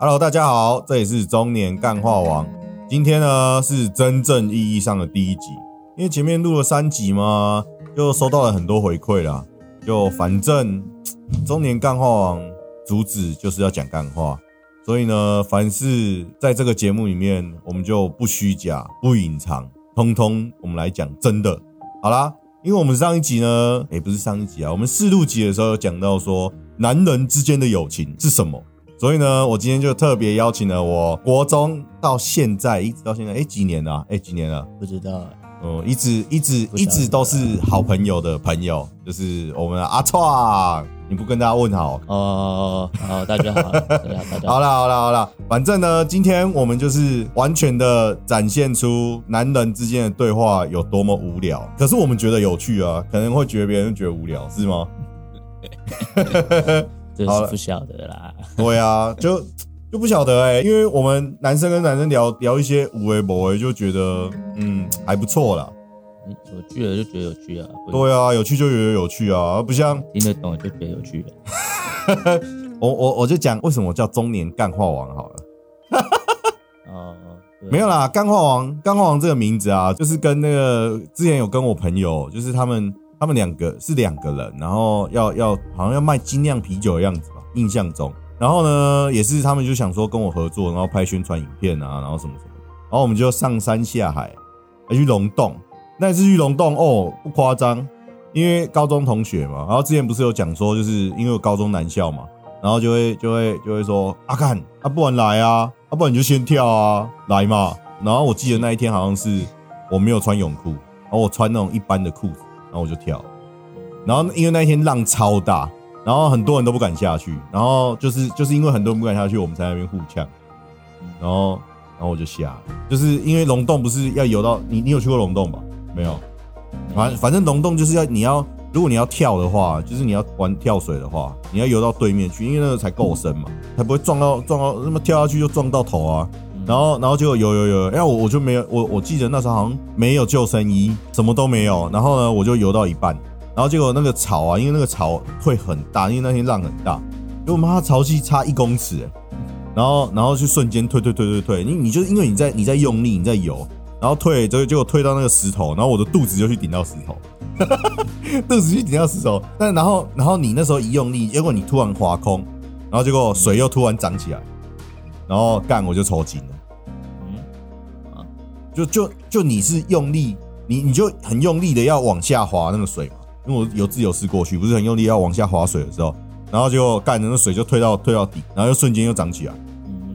Hello，大家好，这里是中年干话王。今天呢是真正意义上的第一集，因为前面录了三集嘛，就收到了很多回馈啦。就反正中年干话王主旨就是要讲干话，所以呢，凡是在这个节目里面，我们就不虚假、不隐藏，通通我们来讲真的。好啦，因为我们上一集呢，也不是上一集啊，我们试录集的时候有讲到说，男人之间的友情是什么。所以呢，我今天就特别邀请了我国中到现在一直到现在，哎，几年了？哎，几年了？不知道。哦，一直一直一直都是好朋友的朋友，就是我们的阿创。你不跟大家问好？哦，好，大家好，大家好。好了，好了，好了，反正呢，今天我们就是完全的展现出男人之间的对话有多么无聊，可是我们觉得有趣啊，可能会觉得别人觉得无聊，是吗？好了，不晓得啦。对啊，就 就不晓得哎，因为我们男生跟男生聊聊一些无为不为，就觉得嗯还不错啦。有趣的就觉得有趣啊。对啊，有趣就觉得有趣啊，不像听得懂就觉得有趣。我我我就讲为什么叫中年干话王好了。哦，没有啦，干话王，干话王这个名字啊，就是跟那个之前有跟我朋友，就是他们。他们两个是两个人，然后要要好像要卖精酿啤酒的样子吧，印象中。然后呢，也是他们就想说跟我合作，然后拍宣传影片啊，然后什么什么。然后我们就上山下海，还去龙洞。那次去龙洞哦，不夸张，因为高中同学嘛。然后之前不是有讲说，就是因为我高中男校嘛，然后就会就会就会说阿干，啊不然来啊，啊不然你就先跳啊，来嘛。然后我记得那一天好像是我没有穿泳裤，然后我穿那种一般的裤子。然后我就跳，然后因为那一天浪超大，然后很多人都不敢下去，然后就是就是因为很多人不敢下去，我们在那边互呛，然后然后我就下，就是因为龙洞不是要游到你你有去过龙洞吧？没有，反反正龙洞就是要你要如果你要跳的话，就是你要玩跳水的话，你要游到对面去，因为那个才够深嘛，才不会撞到撞到那么跳下去就撞到头啊。然后，然后就有有有，因为我我就没有我我记得那时候好像没有救生衣，什么都没有。然后呢，我就游到一半，然后结果那个草啊，因为那个草会很大，因为那天浪很大，因为我妈潮汐差一公尺，然后然后就瞬间退退退退退，你你就因为你在你在用力你在游，然后退，结果结果退到那个石头，然后我的肚子就去顶到石头，肚子去顶到石头，但然后然后你那时候一用力，结果你突然滑空，然后结果水又突然涨起来，然后干我就抽筋了。就就就你是用力，你你就很用力的要往下滑那个水嘛，因为我有自由式过去，不是很用力要往下滑水的时候，然后就干的那水就退到退到底，然后就瞬间又涨起来，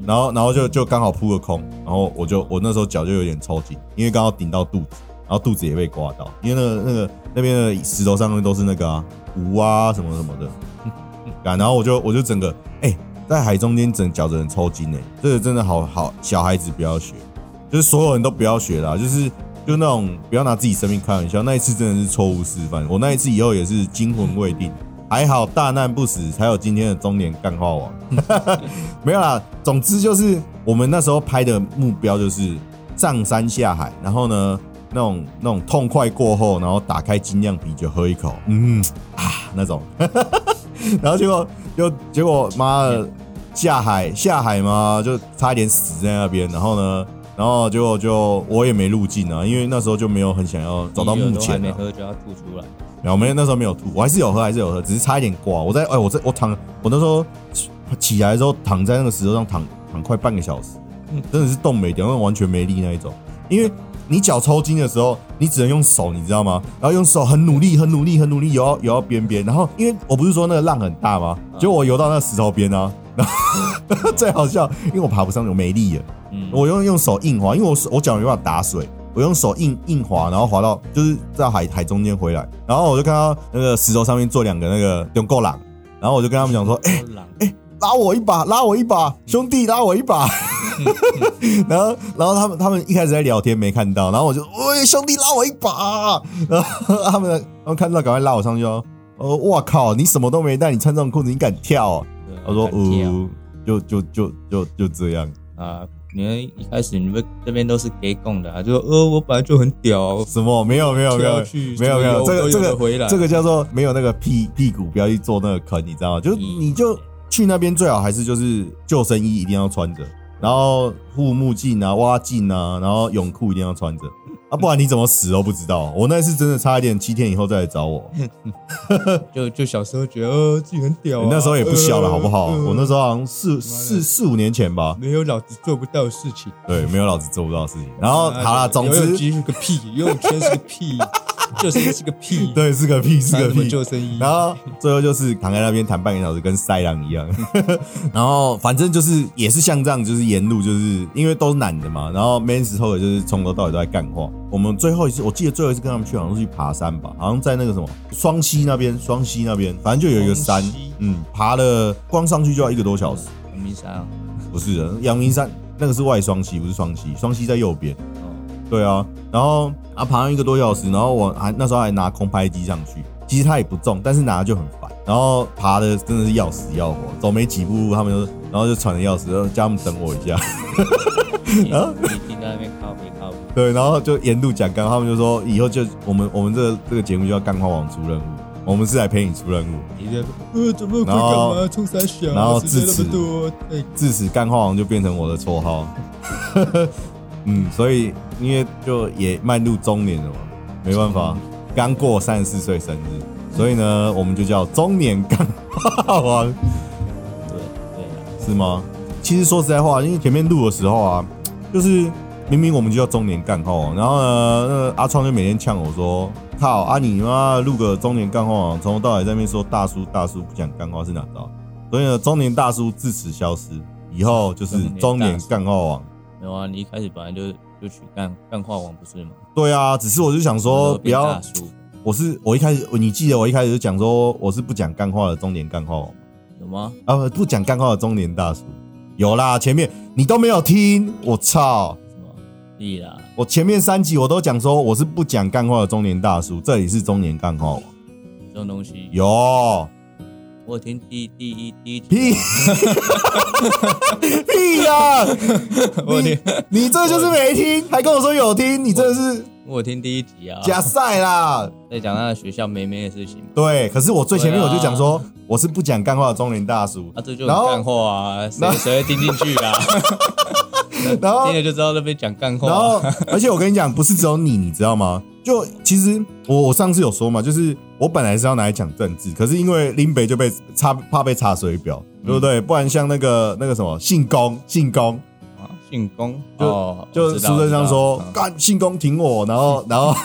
然后然后就就刚好扑个空，然后我就我那时候脚就有点抽筋，因为刚好顶到肚子，然后肚子也被刮到，因为那个那个那边的石头上面都是那个啊湖啊什么什么的，然后我就我就整个哎在海中间整脚的人抽筋哎，这个真的好好小孩子不要学。就是所有人都不要学啦，就是就那种不要拿自己生命开玩笑。那一次真的是错误示范。我那一次以后也是惊魂未定，还好大难不死，才有今天的中年干话王。没有啦，总之就是我们那时候拍的目标就是上山下海，然后呢那种那种痛快过后，然后打开精酿啤酒喝一口，嗯啊那种，然后结果就结果妈的下海下海嘛，就差一点死在那边，然后呢。然后就就我也没路径啊，因为那时候就没有很想要走到目前。没喝就要吐出来。然后没那时候没有吐，我还是有喝，还是有喝，只是差一点挂。我在哎，我在我躺，我那时候起来的时候躺在那个石头上躺躺快半个小时，真的是动没掉，那完全没力那一种。因为你脚抽筋的时候，你只能用手，你知道吗？然后用手很努力、很努力、很努力游到游到边边。然后因为我不是说那个浪很大吗？结果我游到那个石头边啊，然后 最好笑，因为我爬不上，我没力了。我用用手硬滑，因为我我脚没办法打水，我用手硬硬滑，然后滑到就是在海海中间回来，然后我就看到那个石头上面坐两个那个用够狼，然后我就跟他们讲说，哎哎，拉我一把，拉我一把，兄弟拉我一把，然后然后他们他们一开始在聊天没看到，然后我就喂兄弟拉我一把，然后他们他们看到赶快拉我上去哦，哦我靠你什么都没带，你穿这种裤子你敢跳？我说呃就就就就就这样啊。你们一开始你们这边都是给供的啊，就说呃我本来就很屌，什么？没有没有没有没有没有这个这个回来。这个叫做没有那个屁屁股不要去做那个坑，你知道吗？就你就去那边最好还是就是救生衣一定要穿着，然后护目镜啊、蛙镜啊，然后泳裤一定要穿着啊，不然你怎么死都不知道。我那次真的差一点七天以后再来找我，就就小时候觉得呃自己很屌、啊，你那时候也不小了好不好？呃呃我那时候好像四四四五年前吧，没有老子做不到的事情。对，没有老子做不到的事情。然后好了，总游泳之个屁，游泳圈是个屁，救生衣是个屁，对是个屁是个屁，救生衣？然后最后就是躺在那边谈半个小时，跟塞狼一样。然后反正就是也是像这样，就是沿路就是因为都是男的嘛，然后 man 时候就是从头到尾都在干话。我们最后一次，我记得最后一次跟他们去好像是去爬山吧，好像在那个什么双溪那边，双溪那边，反正就有一个山，嗯，爬了光上去就要一个多小时。阳明山啊，不是的，阳明山那个是外双溪，不是双溪，双溪在右边。哦，对啊，然后啊爬了一个多小时，然后我还那时候还拿空拍机上去，其实它也不重，但是拿就很烦。然后爬的真的是要死要活，走没几步路他们就然后就喘的要死，然后叫他们等我一下。你你在那边靠北靠北，对，然后就沿路讲干，他们就说以后就我们我们这个这个节目就叫干花王出任务，我们是来陪你出任务。你在呃怎么会干然后嘛？冲三小，然后自此自此干花王就变成我的绰号。嗯，所以因为就也迈入中年了嘛，没办法，刚过三十四岁生日，所以呢，我们就叫中年干话王，对对了，是吗？其实说实在话，因为前面录的时候啊，就是明明我们就叫中年干话王，然后呢，那个阿创就每天呛我说：“靠啊你妈录个中年干话王，从头到尾在那边说大叔大叔不讲干话是哪招？”所以呢，中年大叔自此消失，以后就是中年干话王。没有啊，你一开始本来就就取干干话王不是吗？对啊，只是我就想说，不要我是我一开始，你记得我一开始就讲说，我是不讲干话的中年干话王有吗？啊，不讲干话的中年大叔。有啦，前面你都没有听，我操！什么？屁啦，我前面三集我都讲说我是不讲干话的中年大叔，这里是中年干话王。这种东西有我有听第第一第一集屁。屁呀、我有听。你你这就是没听，还跟我说有听，你真的是我有听第一集啊，假赛啦！在讲他的学校妹妹的事情对，可是我最前面我就讲说我是不讲干话的中年大叔。啊，这就然后很干话啊，谁谁会听进去啦？然后听了就知道那边讲干话然后啊，，而且我跟你讲，不是只有你，你知道吗？就其实我我上次有说嘛，就是我本来是要拿来讲政治，可是因为林北就被查怕被查水表，对不对？不然像那个那个什么信公信公，啊姓龚就哦就苏贞昌说干姓公挺我，然后然后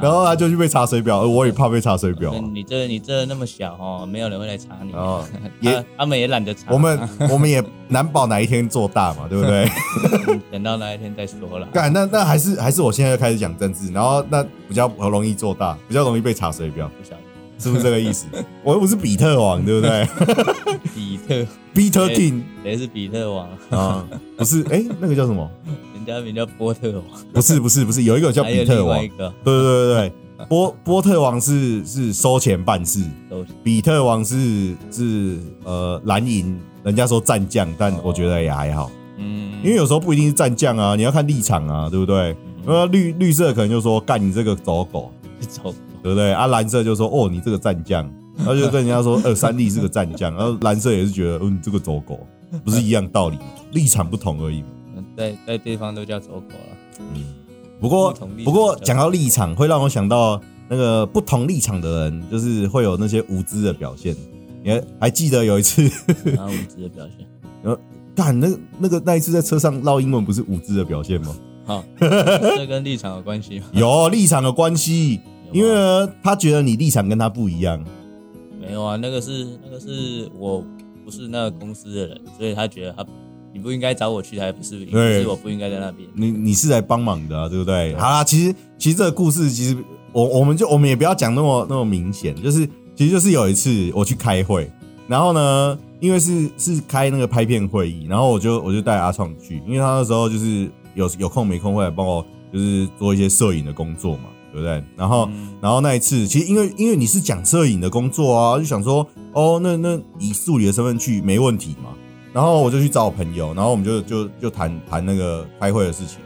然后他就去被查水表，而我也怕被查水表你这你这那么小哦，没有人会来查你，哦也他他们也懒得查，我们我们也 难保哪一天做大嘛，对不对？等到那一天再说了。干那那还是还是我现在就开始讲政治，然后那比较容易做大，比较容易被查水表。不晓得是不是这个意思？我又不是比特王，对不对比特？Peter King 谁是比特王？啊，不是，哎，那个叫什么？人家名叫波特王，不是，不是，不是，有一个叫比特王。对对对对，波波特王是是收钱办事，比特王是是呃蓝银，人家说战将，但哦。我觉得也还好，嗯，因为有时候不一定是战将啊，你要看立场啊，对不对？那绿绿色可能就说干你这个走狗，走对不对？啊，蓝色就说哦你这个战将，然后就跟人家说 呃三弟是个战将，然后蓝色也是觉得嗯这个走狗，不是一样道理吗？立场不同而已嘛。在在对方都叫走狗了。嗯，不过不过讲到立场，会让我想到那个不同立场的人，就是会有那些无知的表现。你还还记得有一次，然后无知的表现。然后干那那个那一次在车上唠英文，不是无知的表现吗？好，这跟立场有关系吗？有立场的关系，因为呢，他觉得你立场跟他不一样。没有啊，那个是那个是我不是那个公司的人，所以他觉得他你不应该找我去，还不是不对是我不应该在那边。你你是来帮忙的、啊，对不对？好啦，其实其实这个故事，其实我我们就我们也不要讲那么那么明显，就是其实就是有一次我去开会，然后呢，因为是是开那个拍片会议，然后我就我就带阿创去，因为他那时候就是有有空没空会来帮我就是做一些摄影的工作嘛，对不对？然后、嗯然后那一次，其实因为因为你是讲摄影的工作啊，就想说哦，那那以助理的身份去没问题嘛。然后我就去找我朋友，然后我们就就就谈谈那个开会的事情。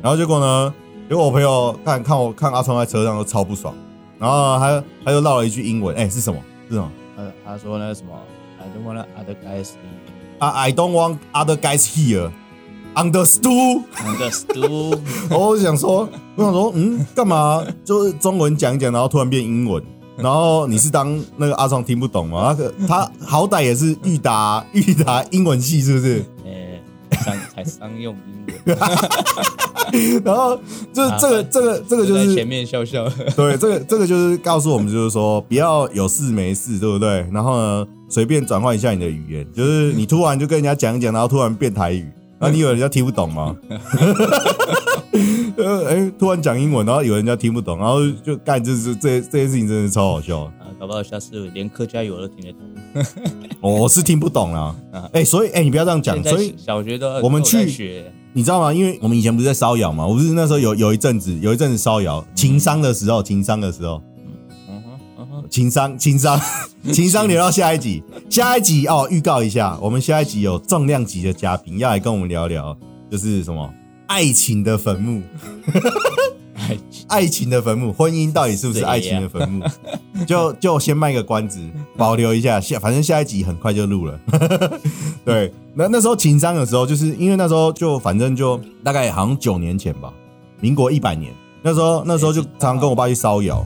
然后结果呢，结果我朋友看看我看阿川在车上都超不爽，然后他他就唠了一句英文，哎、是什么？是什么？他他说那个什么，，I don't want other guys here. 啊，I don't want other guys here. Understood. understood. 我想说，我想说，嗯，干嘛？就是中文讲一讲，然后突然变英文，然后你是当那个阿壮听不懂吗？那个他好歹也是裕达 裕达英文系，是不是？呃，商才商用英文。然后就是这个这个这个就是前面笑笑。对，这个这个就是告诉我们，就是说不要有事没事，对不对？然后呢，随便转换一下你的语言，就是你突然就跟人家讲一讲，然后突然变台语。那你以为人家听不懂吗？呃，哎，突然讲英文，然后有人家听不懂，然后就干，这这这这件事情真的超好笑啊！搞不好下次连客家语我都听得懂。我是听不懂啦。哎，所以哎，你不要这样讲。所以小学都我们去学，你知道吗？因为我们以前不是在烧窑嘛，我不是那时候有有一阵子有一阵子烧窑，情商的时候，情商的时候。情商，情商，情商留到下一集。下一集哦，预告一下，我们下一集有重量级的嘉宾要来跟我们聊聊，就是什么爱情的坟墓，爱爱情的坟墓，婚姻到底是不是爱情的坟墓？就就先卖个关子，保留一下下，反正下一集很快就录了。对，那那时候情商的时候，就是因为那时候就反正就大概好像九年前吧，民国一百年，那时候那时候就常常跟我爸去烧窑。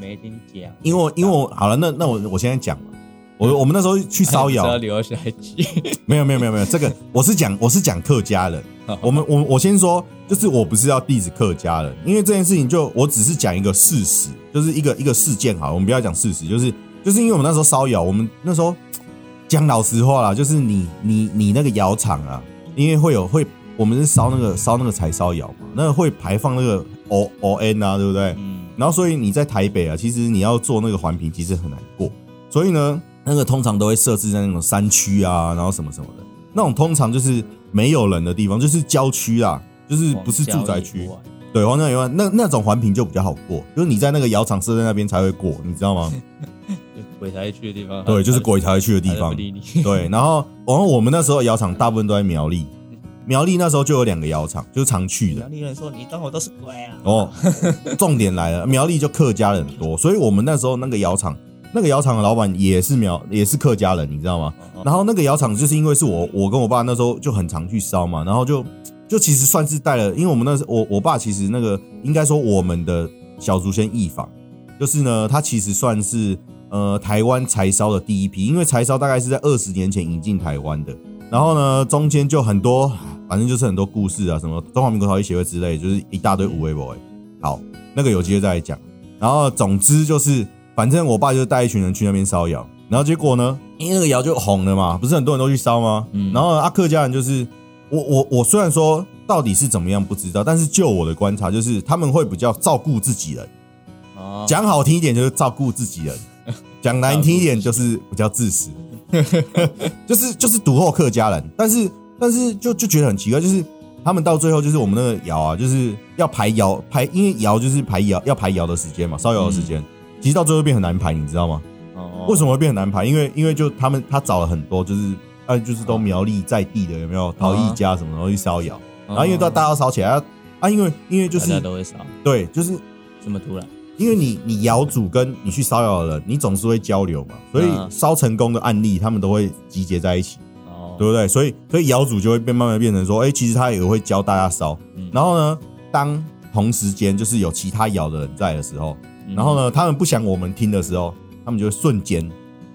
没听讲，因为因为我好了，那那我我现在讲了，我我们那时候去烧窑，没有没有没有没有，这个 我是讲我是讲客家人，我们我我先说，就是我不是要 diss 客家人，因为这件事情就我只是讲一个事实，就是一个一个事件好，我们不要讲事实，就是就是因为我们那时候烧窑，我们那时候讲老实话啦，就是你你你那个窑厂啊，因为会有会我们是烧那个烧那个柴烧窑嘛，那个会排放那个 O O N 啊，对不对？然后，所以你在台北啊，其实你要做那个环评，其实很难过。所以呢，那个通常都会设置在那种山区啊，然后什么什么的，那种通常就是没有人的地方，就是郊区啊，就是不是住宅区。对，荒郊野外那那种环评就比较好过，就是你在那个窑厂设在那边才会过，你知道吗？鬼才去的地方。对，就是鬼才会去的地方。对，然后然后我们那时候窑厂大部分都在苗栗。苗栗那时候就有两个窑厂，就是常去的。苗栗人说：“你当我都是鬼啊！”哦，重点来了，苗栗就客家人多，所以我们那时候那个窑厂，那个窑厂的老板也是苗，也是客家人，你知道吗？然后那个窑厂就是因为是我，我跟我爸那时候就很常去烧嘛，然后就就其实算是带了，因为我们那时我我爸其实那个应该说我们的小祖先义坊，就是呢，他其实算是呃台湾柴烧的第一批，因为柴烧大概是在二十年前引进台湾的。然后呢，中间就很多，反正就是很多故事啊，什么中华民国陶艺协会之类，就是一大堆无为 boy。好，那个有机会再来讲。然后总之就是，反正我爸就带一群人去那边烧窑，然后结果呢，因为那个窑就红了嘛，不是很多人都去烧吗？嗯。然后阿客家人就是，我我我虽然说到底是怎么样不知道，但是就我的观察，就是他们会比较照顾自己人。哦。讲好听一点就是照顾自己人，讲难听一点就是比较自私。就是就是独后客家人，但是但是就就觉得很奇怪，就是他们到最后就是我们那个窑啊，就是要排窑排，因为窑就是排窑要排窑的时间嘛，烧窑的时间，其实到最后变很难排，你知道吗？哦，为什么会变很难排？因为因为就他们他找了很多，就是啊就是都苗栗在地的有没有陶艺家什么，然后去烧窑，然后因为大大家烧起来啊，因为因为就是大家都会烧，对，就是这么突然。因为你你窑主跟你去烧窑的人，你总是会交流嘛，所以烧成功的案例，他们都会集结在一起，对不对？所以所以窑主就会变慢慢变成说，哎，其实他也会教大家烧。然后呢，当同时间就是有其他窑的人在的时候，然后呢，他们不想我们听的时候，他们就会瞬间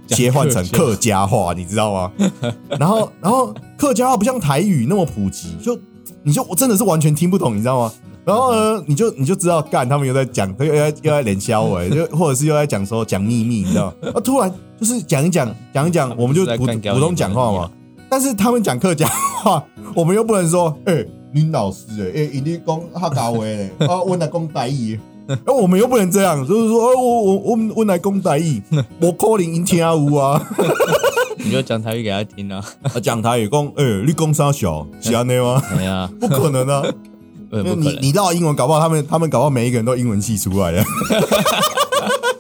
切换成客家话，你知道吗？然后然后客家话不像台语那么普及，就你就我真的是完全听不懂，你知道吗？然后呢，你就你就知道干，他们又在讲，他又在又在连销哎，就或者是又在讲说讲秘密，你知道？啊，突然就是讲一讲讲一讲，我们就普普通讲话嘛。但是他们讲客家话，我们又不能说，哎，林老师哎，哎，你讲客家话嘞，啊，我来讲台语，那 我们又不能这样，就是说，哦，我我我我来讲台语，我可能因听有啊。你就讲台语给他听啊，讲台语讲，哎，你讲啥小，是安内吗？对啊，不可能啊。你你道英文，搞不好他们他们搞不好每一个人都英文系出来的，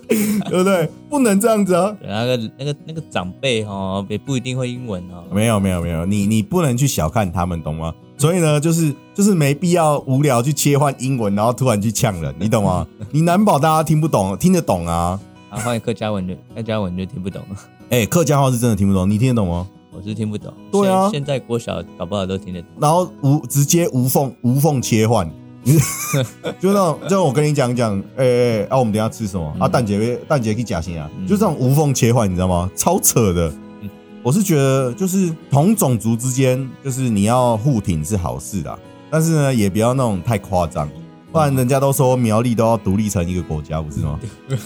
对不对？不能这样子啊！那个那个那个长辈哈，也不一定会英文哦。没有没有没有，你你不能去小看他们，懂吗？所以呢，就是就是没必要无聊去切换英文，然后突然去呛人，你懂吗？你难保大家听不懂，听得懂啊？啊，换客家文就客家文就听不懂了。哎，客家话是真的听不懂，你听得懂吗？我是听不懂。对啊，现在国小搞不好都听得懂。然后无直接无缝无缝切换，就那种，就我跟你讲讲，哎哎，啊，我们等下吃什么？啊，蛋姐蛋姐可以假心啊，就这种无缝切换，你知道吗？超扯的。我是觉得，就是同种族之间，就是你要互挺是好事的，但是呢，也不要那种太夸张，不然人家都说苗栗都要独立成一个国家，不是吗？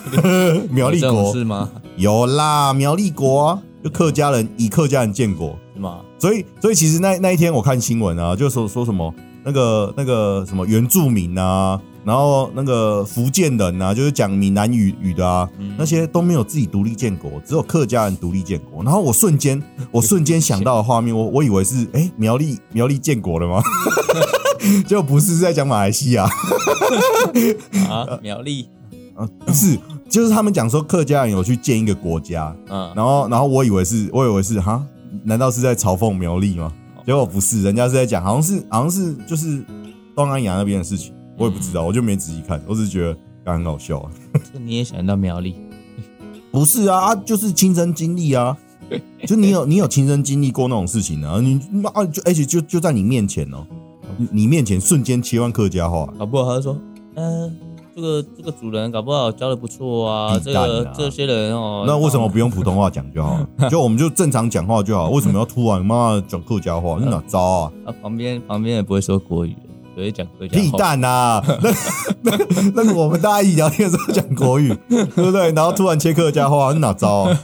苗栗国是吗？有啦，苗栗国啊，就客家人以客家人建国是吗？所以，所以其实那那一天我看新闻啊，就说说什么那个那个什么原住民啊。然后那个福建人啊，就是讲闽南语语的啊，那些都没有自己独立建国，只有客家人独立建国。然后我瞬间，我瞬间想到的画面，我我以为是哎苗栗苗栗建国了吗？就不是在讲马来西亚 啊苗栗啊不是，就是他们讲说客家人有去建一个国家，嗯，然后然后我以为是，我以为是哈，难道是在嘲讽苗栗吗？结果不是，人家是在讲，好像是好像是就是东南亚那边的事情。我也不知道，我就没仔细看，我只是觉得刚很搞笑。这你也想到苗栗？不是啊，啊，就是亲身经历啊，就你有你有亲身经历过那种事情啊，你妈就而且就就在你面前哦，你面前瞬间切换客家话，搞不好他就说，嗯，这个这个主人搞不好教的不错啊，这个这些人哦，那为什么不用普通话讲就好？就我们就正常讲话就好，为什么要突然妈妈讲客家话？你哪招啊？啊，旁边旁边也不会说国语。所以讲屁蛋 呐！那那那个我们大家一起聊天的时候讲国语，对不对？然后突然切客家话，你哪招啊？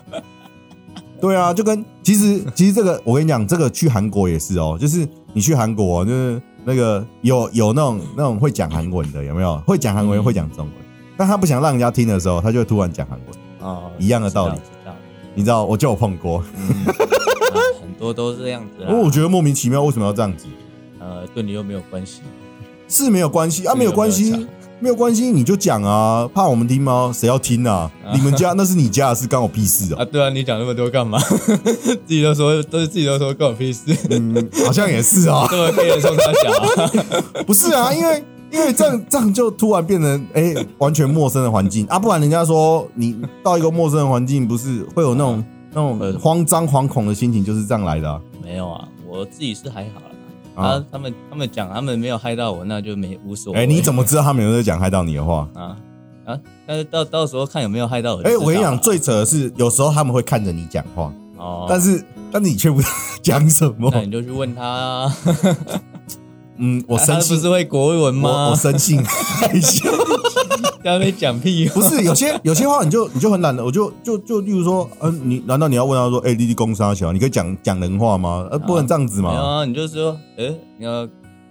对啊，就跟其实其实这个，我跟你讲，这个去韩国也是哦，就是你去韩国，就是那个有有那种那种会讲韩文的，有没有？会讲韩文会讲中文，但他不想让人家听的时候，他就突然讲韩文啊，一样的道理。你知道，我就有碰过，很多都是这样子。我 我觉得莫名其妙，为什么要这样子？呃，对你又没有关系。是没有关系啊，没有关系，没有关系，你就讲啊，怕我们听吗？谁要听啊？你们家那是你家的事，关我屁事啊！啊，对啊，你讲那么多干嘛？自己都说都是自己都说关我屁事，嗯，好像也是啊，这么可以送他小？不是啊，因为因为这样这样就突然变成哎，完全陌生的环境啊，不然人家说你到一个陌生的环境，不是会有那种那种慌张惶恐的心情，就是这样来的？没有啊，我自己是还好。啊，他们他们讲他们没有害到我，那就没无所谓。哎，你怎么知道他们有在讲害到你的话啊 啊？但是到到时候看有没有害到我。哎，我跟你讲，最扯的是有时候他们会看着你讲话，哦，但是但是你却不知道讲什么，那你就去问他。嗯，我生不是会国文吗？我生性害羞，刚才讲屁话。不是有些有些话，你就你就很懒的，我就就就例如说，嗯，你难道你要问他说，哎，弟弟公沙小，你可以讲讲人话吗？呃，不能这样子吗？啊，你就说，哎，你要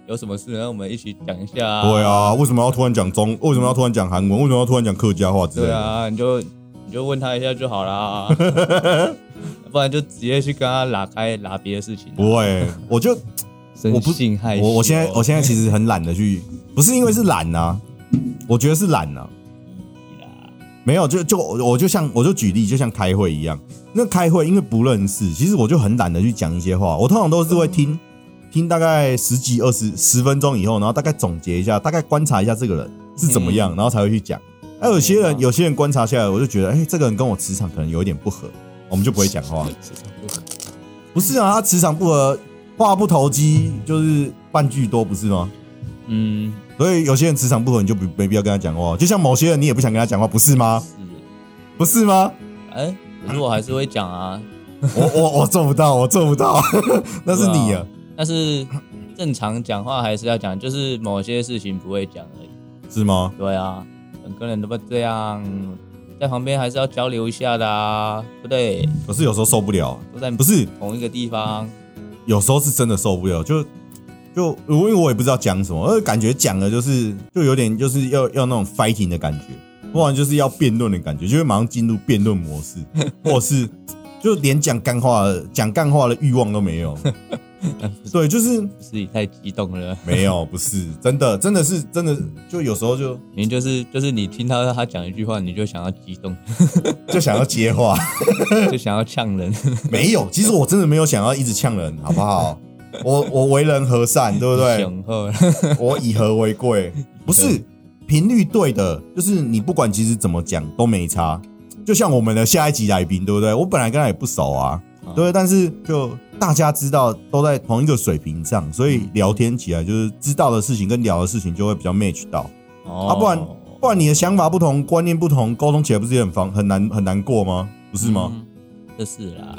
有什么事，然我们一起讲一下。对啊，为什么要突然讲中？为什么要突然讲韩文？为什么要突然讲客家话之类的？对啊，你就你就问他一下就好啦，不然就直接去跟他拉开拉别的事情。不会，我就。我不信害我我现在我现在其实很懒得去，不是因为是懒呐，我觉得是懒呐。没有，就就我就像我就举例，就像开会一样。那开会因为不认识，其实我就很懒得去讲一些话。我通常都是会听听大概十几二十十分钟以后，然后大概总结一下，大概观察一下这个人是怎么样，然后才会去讲。那有些人有些人观察下来，我就觉得，哎，这个人跟我磁场可能有一点不合，我们就不会讲话。磁场不合？不是啊，他磁场不合。话不投机就是半句多，不是吗？嗯，所以有些人磁场不合，你就没必要跟他讲话。就像某些人，你也不想跟他讲话，不是吗？是，不是吗？哎，可是我还是会讲啊。我我我做不到，我做不到，那是你啊。但是正常讲话还是要讲，就是某些事情不会讲而已。是吗？对啊，很多人都不这样，在旁边还是要交流一下的啊，不对？可是有时候受不了，都在不是同一个地方。有时候是真的受不了，就就因为我也不知道讲什么，而感觉讲的就是就有点就是要要那种 fighting 的感觉，不然就是要辩论的感觉，就会马上进入辩论模式，或是就连讲干话讲干话的欲望都没有。对，就是是你太激动了。没有，不是真的，真的是真的，就有时候就你就是就是你听到他讲一句话，你就想要激动，就想要接话，就想要呛人。没有，其实我真的没有想要一直呛人，好不好？我我为人和善，对不对？我以和为贵，不是频率对的，就是你不管其实怎么讲都没差。就像我们的下一集来宾，对不对？我本来跟他也不熟啊，对，但是就大家知道都在同一个水平上，所以聊天起来就是知道的事情跟聊的事情就会比较 match 到。哦，啊，不然不然你的想法不同，观念不同，沟通起来不是也很方很难很难过吗？不是吗？就是啦。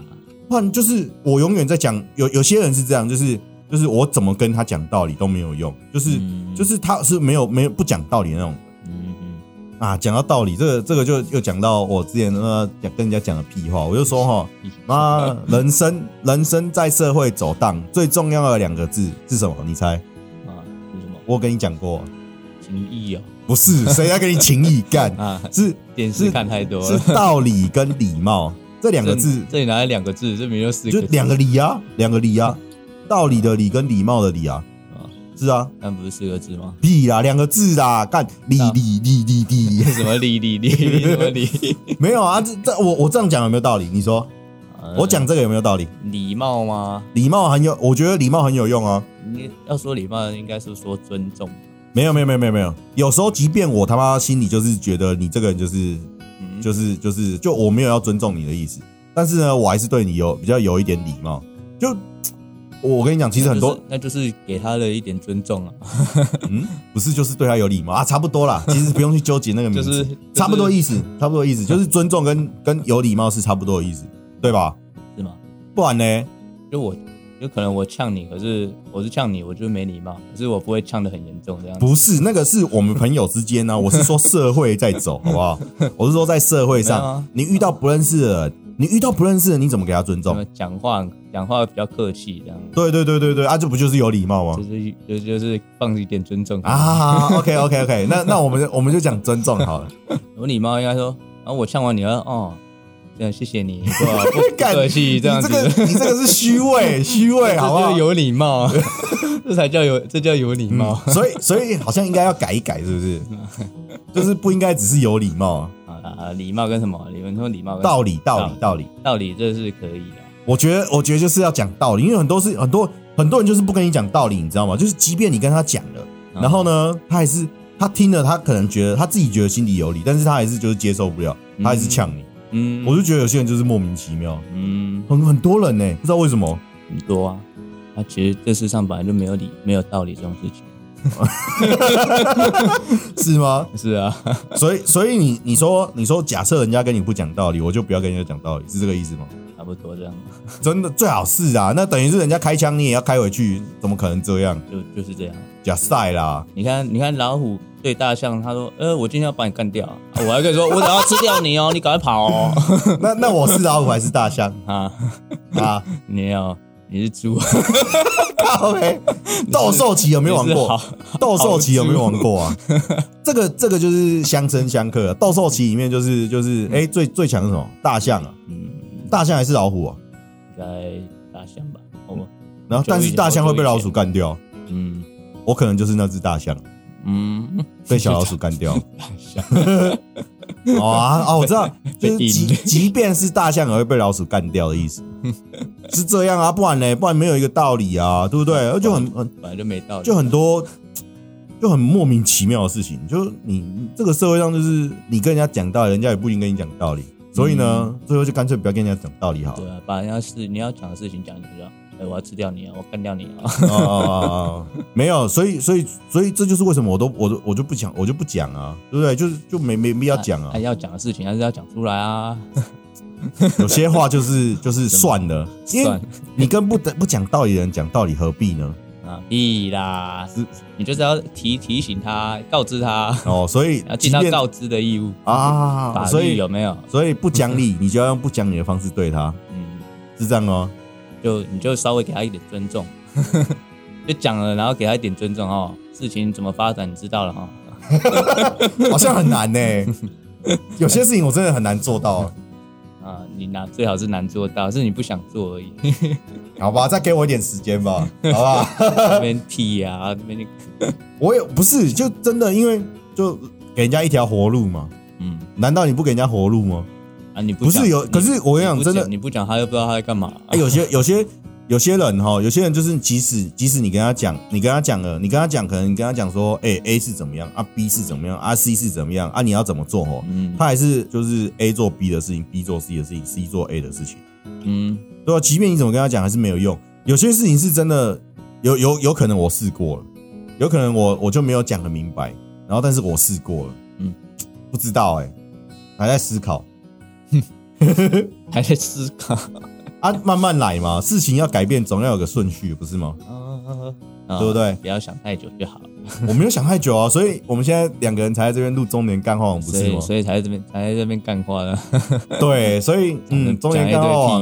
不然就是我永远在讲，有有些人是这样，就是就是我怎么跟他讲道理都没有用，就是就是他是没有没有不讲道理那种。啊，讲到道理，这个这个就又讲到我之前呃讲跟人家讲的屁话，我就说哈，啊，人生人生在社会走荡最重要的两个字是什么？你猜？啊，是什么？我跟你讲过。情义啊？不是，谁要跟你情义 干啊？是电视看太多，是道理跟礼貌这两个字。这里拿来两个字，这明就四个就两个理啊，两个理啊，道理的理跟礼貌的礼啊，啊，是啊，但不是四个字吗？屁啦，两个字啦，干理理理理理，什么理理理什么理？没有啊，这这我我这样讲有没有道理？你说，我讲这个有没有道理？礼貌吗？礼貌很有，我觉得礼貌很有用啊。你要说礼貌，应该是说尊重。没有没有没有没有没有，有时候即便我他妈心里就是觉得你这个人就是，就是就是就我没有要尊重你的意思，但是呢，我还是对你有比较有一点礼貌。就我跟你讲，其实很多那就是给他的一点尊重啊。嗯，不是就是对他有礼貌啊，差不多啦。其实不用去纠结那个名字，差不多意思，差不多意思，就是尊重跟跟有礼貌是差不多的意思，对吧？是吗？不然呢？就我。有可能我呛你，可是我是呛你，我就没礼貌。可是我不会呛的很严重这样。不是，那个是我们朋友之间呢。我是说社会在走，好不好？我是说在社会上，你遇到不认识的人，你遇到不认识的，你怎么给他尊重？讲话讲话比较客气这样。对对对对对，啊，这不就是有礼貌吗？就是就就是放一点尊重啊。OK OK OK，那那我们我们就讲尊重好了。有礼貌应该说，然后我呛完你了哦。这样谢谢你，不客气，这样子，你这个是虚伪，虚伪，好不好？有礼貌，这才叫有，这叫有礼貌。所以，所以好像应该要改一改，是不是？就是不应该只是有礼貌啊，礼貌跟什么？你们说礼貌？道理，道理，道理，道理，这是可以的。我觉得，我觉得就是要讲道理，因为很多是很多很多人就是不跟你讲道理，你知道吗？就是即便你跟他讲了，然后呢，他还是他听了，他可能觉得他自己觉得心里有理，但是他还是就是接受不了，他还是呛你。嗯，我就觉得有些人就是莫名其妙，嗯，很很多人呢，不知道为什么，很多啊。那其实这世上本来就没有理，没有道理这种事情，是吗？是啊。所以，所以你你说你说，假设人家跟你不讲道理，我就不要跟人家讲道理，是这个意思吗？差不多这样。真的最好是啊，那等于是人家开枪，你也要开回去，怎么可能这样？就就是这样。假赛啦！你看，你看老虎。对大象，他说：“呃，我今天要把你干掉。”我还可以说：“我想要吃掉你哦，你赶快跑哦。”那那我是老虎还是大象啊？啊，你要你是猪？OK，斗兽棋有没有玩过？斗兽棋有没有玩过啊？这个这个就是相生相克。斗兽棋里面就是就是哎，最最强是什么？大象啊，嗯，大象还是老虎啊？应该大象吧？好吗？然后但是大象会被老鼠干掉。嗯，我可能就是那只大象。嗯，被小老鼠干掉。哦啊哦，我知道，就是即即便是大象也会被老鼠干掉的意思，是这样啊？不然呢？不然没有一个道理啊，对不对？而就很很本来就没道理，就很多就很莫名其妙的事情。就你这个社会上，就是你跟人家讲道理，人家也不一定跟你讲道理。所以呢，最后就干脆不要跟人家讲道理好了。对啊，把人家事你要讲的事情讲清楚。哎，我要吃掉你啊！我干掉你啊！啊没有，所以，所以，所以，这就是为什么我都，我都，我就不讲，我就不讲啊，对不对？就是就没没必要讲啊。要讲的事情还是要讲出来啊。有些话就是就是算了，因为你跟不不讲道理的人讲道理，何必呢？啊，必啦！是，你就是要提提醒他，告知他哦。所以 要尽到告知的义务啊。所以有没有？所以不讲理，你就要用不讲理的方式对他。嗯，是这样哦。就你就稍微给他一点尊重，就讲了，然后给他一点尊重哦。事情怎么发展，你知道了哈。好像很难呢，有些事情我真的很难做到。啊，你拿最好是难做到，是你不想做而已。好吧，再给我一点时间吧，好吧。那边踢啊，那边 我也不是，就真的因为就给人家一条活路嘛。嗯，难道你不给人家活路吗？啊，你不是有？可是我跟你讲，真的，你不讲，他又不知道他在干嘛。有些有些有些人哈，有些人就是即使即使你跟他讲，你跟他讲了，你跟他讲，可能你跟他讲说，哎，A 是怎么样啊，B 是怎么样啊，C 是怎么样啊，你要怎么做哦？嗯，他还是就是 A 做 B 的事情，B 做 C 的事情，C 做 A 的事情，嗯，对吧？即便你怎么跟他讲，还是没有用。有些事情是真的有有有可能我试过了，有可能我我就没有讲的明白，然后但是我试过了，嗯，不知道哎，还在思考，还在思考。啊，慢慢来嘛，事情要改变总要有个顺序，不是吗？对不对？不要想太久就好。我没有想太久啊，所以我们现在两个人才在这边录中年干话，不是吗？所以才在这边才在这边干话呢。对，所以嗯，中年干话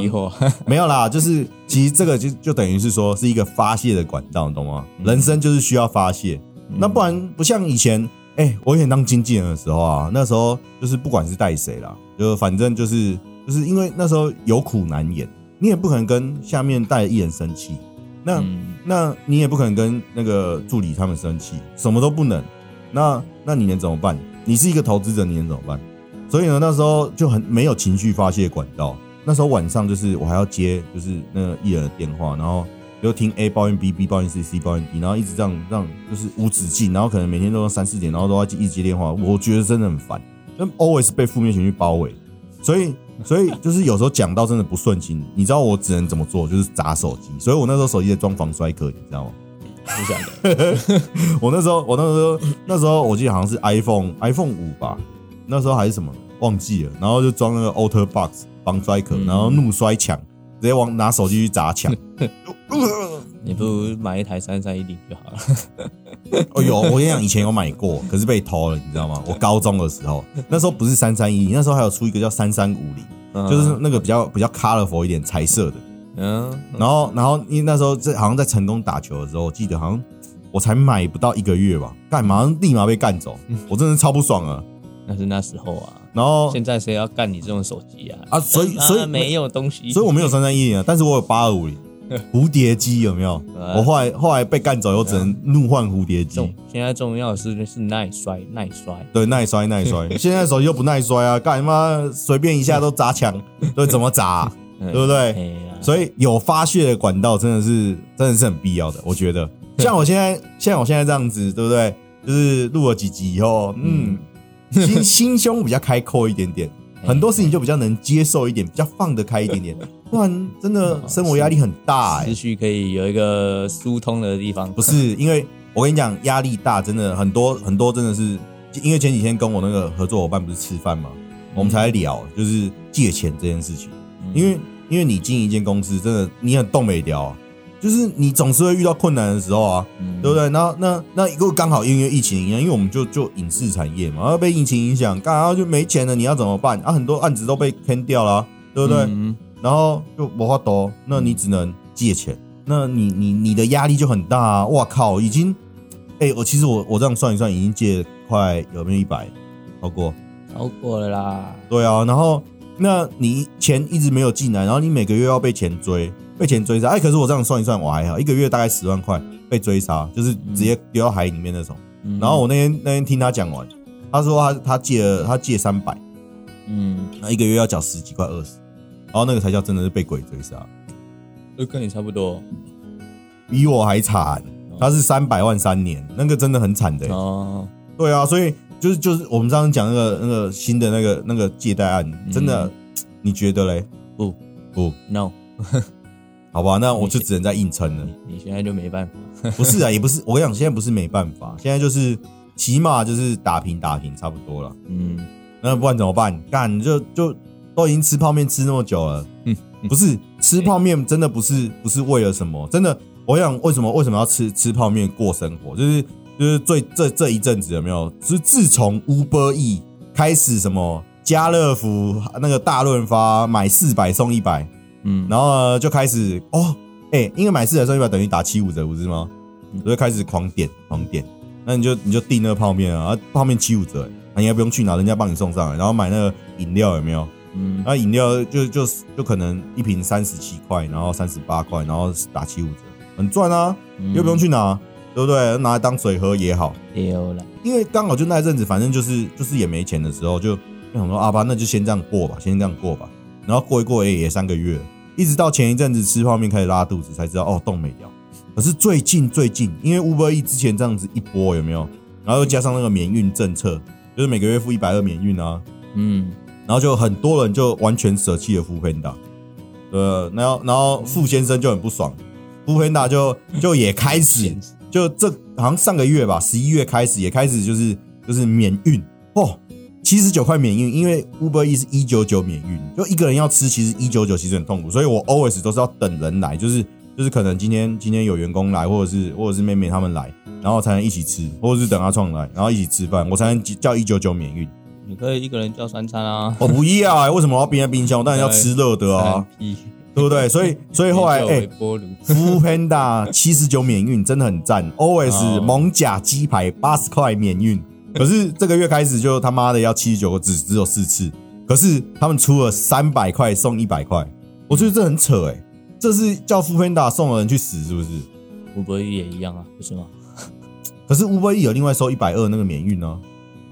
没有啦，就是其实这个就就等于是说是一个发泄的管道，懂吗？人生就是需要发泄，那不然不像以前，哎，我以前当经纪人的时候啊，那时候就是不管是带谁啦，就反正就是就是因为那时候有苦难言。你也不可能跟下面带艺人生气，那那你也不可能跟那个助理他们生气，什么都不能。那那你能怎么办？你是一个投资者，你能怎么办？所以呢，那时候就很没有情绪发泄管道。那时候晚上就是我还要接就是那个艺人的电话，然后又听 A 抱怨 B，B 抱怨 C，C 抱怨 D，然后一直这样让就是无止境，然后可能每天都要三四点，然后都要一直接电话，我觉得真的很烦，那 always 被负面情绪包围，所以。所以就是有时候讲到真的不顺心，你知道我只能怎么做？就是砸手机。所以我那时候手机在装防摔壳，你知道吗？不想的。我那时候，我那时候，那时候我记得好像是 iPhone，iPhone 五吧。那时候还是什么忘记了，然后就装那个 Auto Box 防摔壳，然后怒摔墙，直接往拿手机去砸墙。你不如买一台三三一零就好了。哦有，我跟你讲，以前有买过，可是被偷了，你知道吗？我高中的时候，那时候不是三三一零，那时候还有出一个叫三三五零，就是那个比较比较 colorful 一点彩色的。嗯，然后然后因为那时候在好像在成功打球的时候，我记得好像我才买不到一个月吧，干马上立马被干走，我真的超不爽啊！那是那时候啊，然后现在谁要干你这种手机啊？啊，所以 所以没有东西，所以我没有三三一零啊，但是我有八二五零。蝴蝶机有没有？我后来后来被干走，又只能怒换蝴蝶机。现在重要的是是耐摔耐摔，对耐摔耐摔。现在手机又不耐摔啊，干什么随便一下都砸墙，对怎么砸，对不对？所以有发泄的管道真的是真的是很必要的，我觉得。像我现在像我现在这样子，对不对？就是录了几集以后，嗯，心心胸比较开阔一点点。很多事情就比较能接受一点，比较放得开一点点，不然真的生活压力很大哎。思绪可以有一个疏通的地方。不是，因为我跟你讲，压力大，真的很多很多，真的是因为前几天跟我那个合作伙伴不是吃饭嘛，我们才聊就是借钱这件事情。因为因为你经营一间公司，真的你很动没聊。就是你总是会遇到困难的时候啊，对不对？那那那如果刚好因为疫情影响，因为我们就就影视产业嘛，要被疫情影响，刚好就没钱了，你要怎么办？啊，很多案子都被坑掉了，对不对？然后就无法多，那你只能借钱，那你你你的压力就很大啊！哇靠，已经，哎，我其实我我这样算一算，已经借快有没有一百？超过？超过了啦。对啊，然后那你钱一直没有进来，然后你每个月要被钱追。被钱追杀，哎，可是我这样算一算，我还好，一个月大概十万块被追杀，就是直接丢到海里面那种。然后我那天那天听他讲完，他说他他借了他借三百，嗯，那一个月要缴十几块二十，然后那个才叫真的是被鬼追杀。就跟你差不多，比我还惨。他是三百万三年，那个真的很惨的。哦，对啊，所以就是就是我们刚刚讲那个那个新的那个那个借贷案，真的，你觉得嘞？不不，no。好吧，那我就只能在硬撑了。你现在就没办法？不是啊，也不是。我跟你讲，现在不是没办法，现在就是起码就是打平打平差不多了。嗯，那不管怎么办？干就就都已经吃泡面吃那么久了。嗯，不是吃泡面真的不是不是为了什么？真的，我想为什么为什么要吃吃泡面过生活？就是就是最这这一阵子有没有？是自从 Uber E 开始什么家乐福那个大润发买四百送一百。嗯，然后呢就开始哦，哎，因为买四百送一百等于打七五折，不是吗？我就开始狂点狂点，那你就你就订那个泡面啊，泡面七五折，那你也不用去拿，人家帮你送上来，然后买那个饮料有没有？嗯，那饮料就就就可能一瓶三十七块，然后三十八块，然后打七五折，很赚啊，又不用去拿，对不对？拿来当水喝也好，有了，因为刚好就那阵子，反正就是就是也没钱的时候，就就想说阿爸，那就先这样过吧，先这样过吧，然后过一过也也三个月。一直到前一阵子吃泡面开始拉肚子，才知道哦冻没掉。可是最近最近，因为 Uber E 之前这样子一波有没有？然后又加上那个免运政策，就是每个月付一百二免运啊，嗯，然后就很多人就完全舍弃了富 Panda，呃，然后然后傅先生就很不爽，富 Panda 就就 也开始，就这好像上个月吧，十一月开始也开始就是就是免运。哦，七十九块免运，因为 Uber E 是一九九免运，就一个人要吃，其实一九九其实很痛苦，所以我 always 都是要等人来，就是就是可能今天今天有员工来，或者是或者是妹妹他们来，然后才能一起吃，或者是等阿创来，然后一起吃饭，我才能叫一九九免运。你可以一个人叫三餐啊，我不要、欸，为什么我要冰在冰箱？我当然要吃热的啊，屁，对不对？所以 所以后来哎微，波炉，Food Panda 七十九免运真的很赞 哦蒙甲鸡排八十块免运。可是这个月开始就他妈的要七十九个，只只有四次。可是他们出了三百块送一百块，我觉得这很扯哎、这是叫 Food Panda 送的人去死是不是？吴伯义也一样啊，不是吗？可是 Uber E 有另外收一百二那个免运呢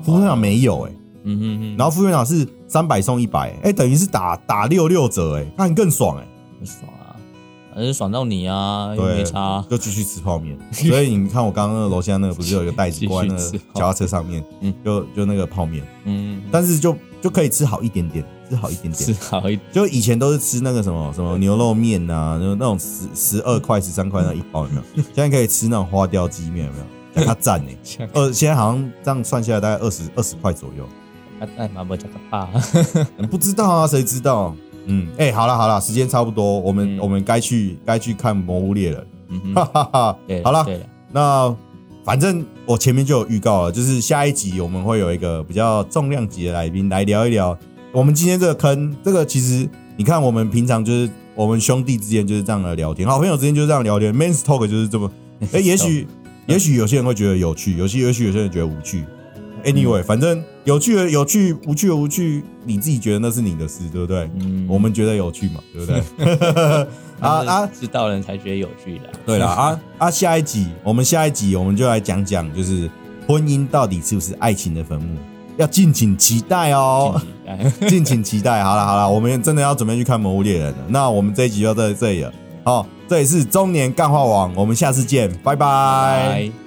Panda 没有哎、嗯哼哼，然后 Food Panda 是三百送一百，哎，等于是打打六六折哎、那你更爽哎、很爽啊，反正爽到你啊，又对，没差，就继续吃泡面。所以你看我刚刚那个楼下那个不是有一个袋子挂在那个 脚踏车上面，嗯。就就那个泡面，嗯，但是就就可以吃好一点点，吃好一点点。吃。好一点，就以前都是吃那个什么什么牛肉面呐、就那种十十二块、十三块那一包有没有？现在可以吃那种花雕鸡面有没有？它赞呢，像呃，现在好像这样算下来大概二十二十块左右。他带妈妈加个爸，嗯 不知道啊，谁知道？嗯，哎、好了好了，时间差不多，我们、嗯我们该去该去看《魔物猎人》嗯哈，哈哈。好了，那反正我前面就有预告了，就是下一集我们会有一个比较重量级的来宾来聊一聊我们今天这个坑。这个其实你看，我们平常就是我们兄弟之间就是这样的聊天，好朋友之间就是这样聊天，men's talk 就是这么。哎、也许也许有些人会觉得有趣，有些也许有些人觉得无趣。Anyway，、反正有趣的有趣，无趣的无趣，你自己觉得那是你的事，对不对？嗯，我们觉得有趣嘛，对不对？啊啊，知道人才觉得有趣的啊，对了啊啊！下一集我们下一集我们就来讲讲，就是婚姻到底是不是爱情的坟墓，要敬请期待哦，敬请期待。好了好了，我们真的要准备去看《魔物猎人》了。那我们这一集就到这里了。好，这里是中年干话王，我们下次见，拜拜拜。